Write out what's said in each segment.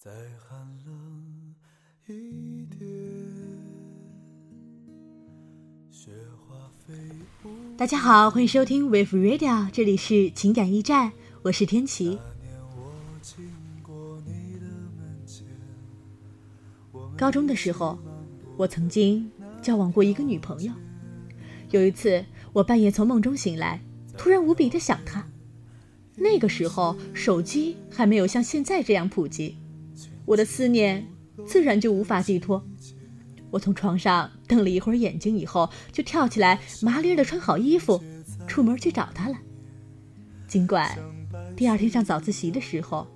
再寒冷一点，雪花飞舞。大家好，欢迎收听 Wave Radio，这里是情感驿站，我是天琪。高中的时候，我曾经交往过一个女朋友。有一次，我半夜从梦中醒来，突然无比的想她。那个时候，手机还没有像现在这样普及。我的思念自然就无法寄托。我从床上瞪了一会儿眼睛以后，就跳起来，麻利儿的穿好衣服，出门去找他了。尽管第二天上早自习的时候，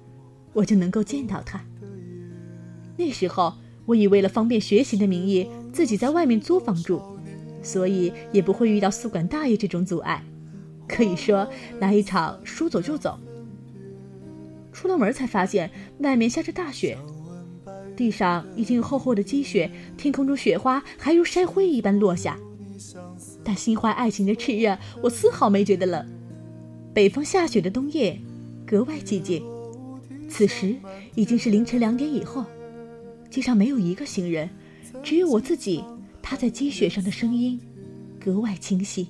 我就能够见到他。那时候，我以为了方便学习的名义，自己在外面租房住，所以也不会遇到宿管大爷这种阻碍。可以说，来一场说走就走。出了门才发现外面下着大雪，地上已经有厚厚的积雪，天空中雪花还如筛灰一般落下。但心怀爱情的炽热，我丝毫没觉得冷。北方下雪的冬夜格外寂静，此时已经是凌晨两点以后，街上没有一个行人，只有我自己踏在积雪上的声音格外清晰。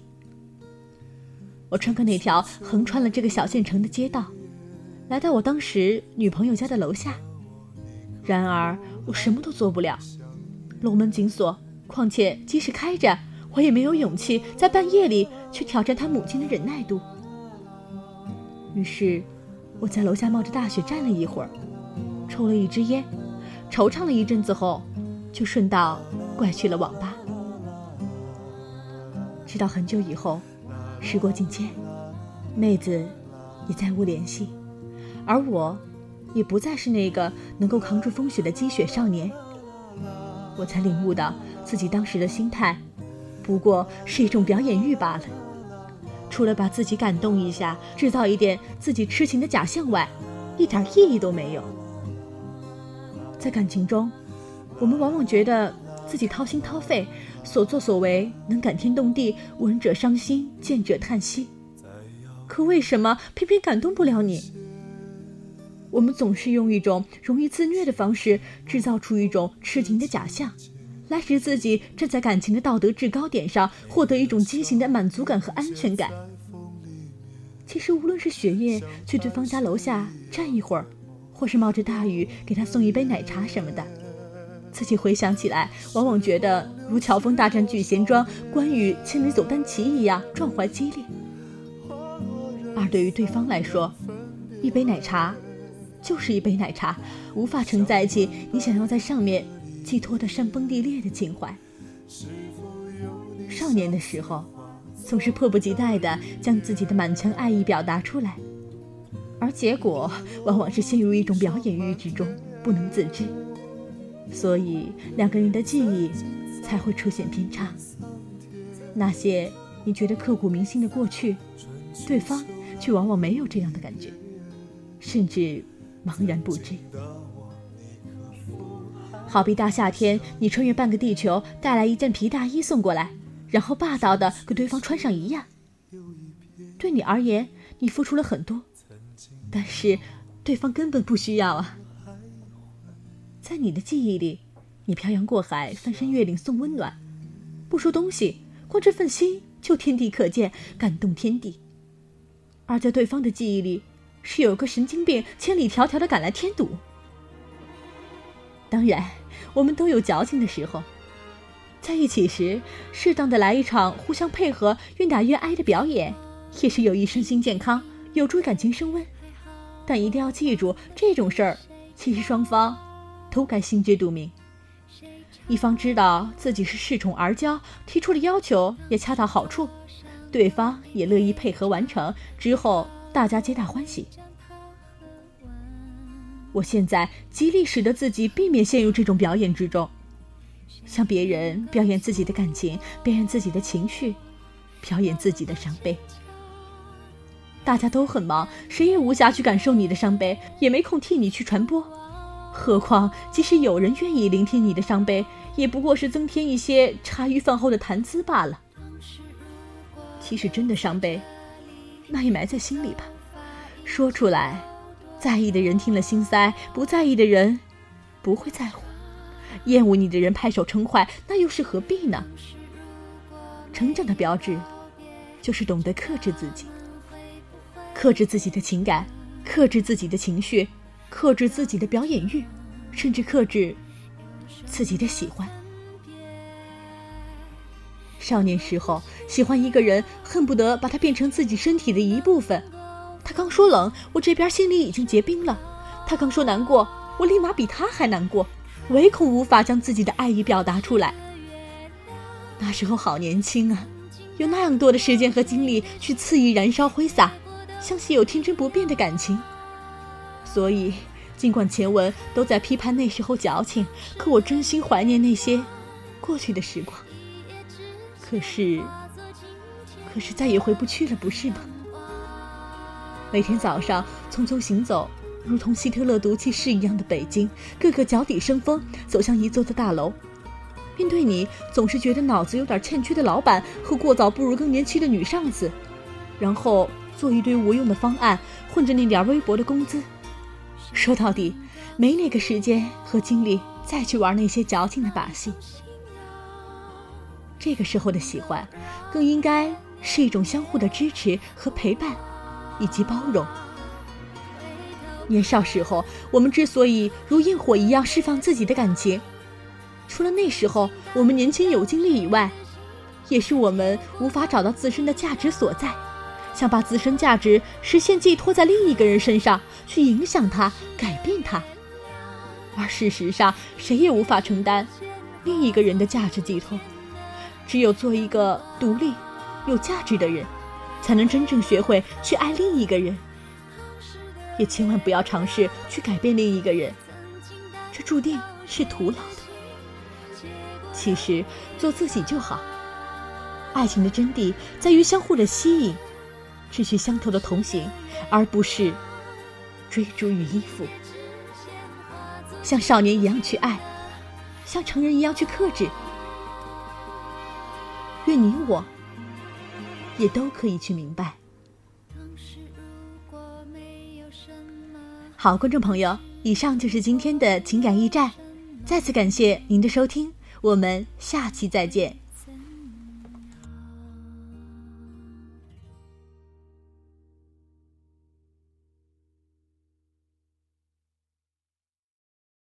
我穿过那条横穿了这个小县城的街道。来到我当时女朋友家的楼下，然而我什么都做不了，楼门紧锁。况且即使开着，我也没有勇气在半夜里去挑战他母亲的忍耐度。于是，我在楼下冒着大雪站了一会儿，抽了一支烟，惆怅了一阵子后，就顺道拐去了网吧。直到很久以后，时过境迁，妹子也再无联系。而我，也不再是那个能够扛住风雪的积雪少年。我才领悟到自己当时的心态，不过是一种表演欲罢了。除了把自己感动一下，制造一点自己痴情的假象外，一点意义都没有。在感情中，我们往往觉得自己掏心掏肺，所作所为能感天动地，闻者伤心，见者叹息。可为什么偏偏感动不了你？我们总是用一种容易自虐的方式，制造出一种痴情的假象，来使自己站在感情的道德制高点上，获得一种畸形的满足感和安全感。其实，无论是雪夜去对方家楼下站一会儿，或是冒着大雨给他送一杯奶茶什么的，自己回想起来，往往觉得如乔峰大战聚贤庄、关羽千里走单骑一样壮怀激烈。而对于对方来说，一杯奶茶。就是一杯奶茶，无法承载起你想要在上面寄托的山崩地裂的情怀。少年的时候，总是迫不及待地将自己的满腔爱意表达出来，而结果往往是陷入一种表演欲之中，不能自知。所以两个人的记忆才会出现偏差。那些你觉得刻骨铭心的过去，对方却往往没有这样的感觉，甚至。茫然不知，好比大夏天，你穿越半个地球带来一件皮大衣送过来，然后霸道的给对方穿上一样。对你而言，你付出了很多，但是对方根本不需要啊。在你的记忆里，你漂洋过海，翻山越岭送温暖，不说东西，光这份心就天地可见，感动天地。而在对方的记忆里，是有个神经病千里迢迢的赶来添堵。当然，我们都有矫情的时候，在一起时，适当的来一场互相配合、愿打愿挨的表演，也是有益身心健康，有助于感情升温。但一定要记住，这种事儿，其实双方都该心知肚明。一方知道自己是恃宠而骄，提出的要求也恰到好处，对方也乐意配合完成之后。大家皆大欢喜。我现在极力使得自己避免陷入这种表演之中，向别人表演自己的感情，表演自己的情绪，表演自己的伤悲。大家都很忙，谁也无暇去感受你的伤悲，也没空替你去传播。何况，即使有人愿意聆听你的伤悲，也不过是增添一些茶余饭后的谈资罢了。其实，真的伤悲。那也埋在心里吧，说出来，在意的人听了心塞，不在意的人不会在乎。厌恶你的人拍手称快，那又是何必呢？成长的标志，就是懂得克制自己，克制自己的情感，克制自己的情绪，克制自己的表演欲，甚至克制自己的喜欢。少年时候喜欢一个人，恨不得把他变成自己身体的一部分。他刚说冷，我这边心里已经结冰了；他刚说难过，我立马比他还难过，唯恐无法将自己的爱意表达出来。那时候好年轻啊，有那样多的时间和精力去肆意燃烧挥洒，相信有天真不变的感情。所以，尽管前文都在批判那时候矫情，可我真心怀念那些过去的时光。可是，可是再也回不去了，不是吗？每天早上匆匆行走，如同希特勒毒气室一样的北京，个个脚底生风，走向一座座大楼。面对你总是觉得脑子有点欠缺的老板和过早步入更年期的女上司，然后做一堆无用的方案，混着那点微薄的工资。说到底，没那个时间和精力再去玩那些矫情的把戏。这个时候的喜欢，更应该是一种相互的支持和陪伴，以及包容。年少时候，我们之所以如焰火一样释放自己的感情，除了那时候我们年轻有精力以外，也是我们无法找到自身的价值所在，想把自身价值实现寄托在另一个人身上，去影响他、改变他。而事实上，谁也无法承担另一个人的价值寄托。只有做一个独立、有价值的人，才能真正学会去爱另一个人。也千万不要尝试去改变另一个人，这注定是徒劳的。其实做自己就好。爱情的真谛在于相互的吸引，志趣相投的同行，而不是追逐与依附。像少年一样去爱，像成人一样去克制。愿你我也都可以去明白。好，观众朋友，以上就是今天的情感驿站，再次感谢您的收听，我们下期再见。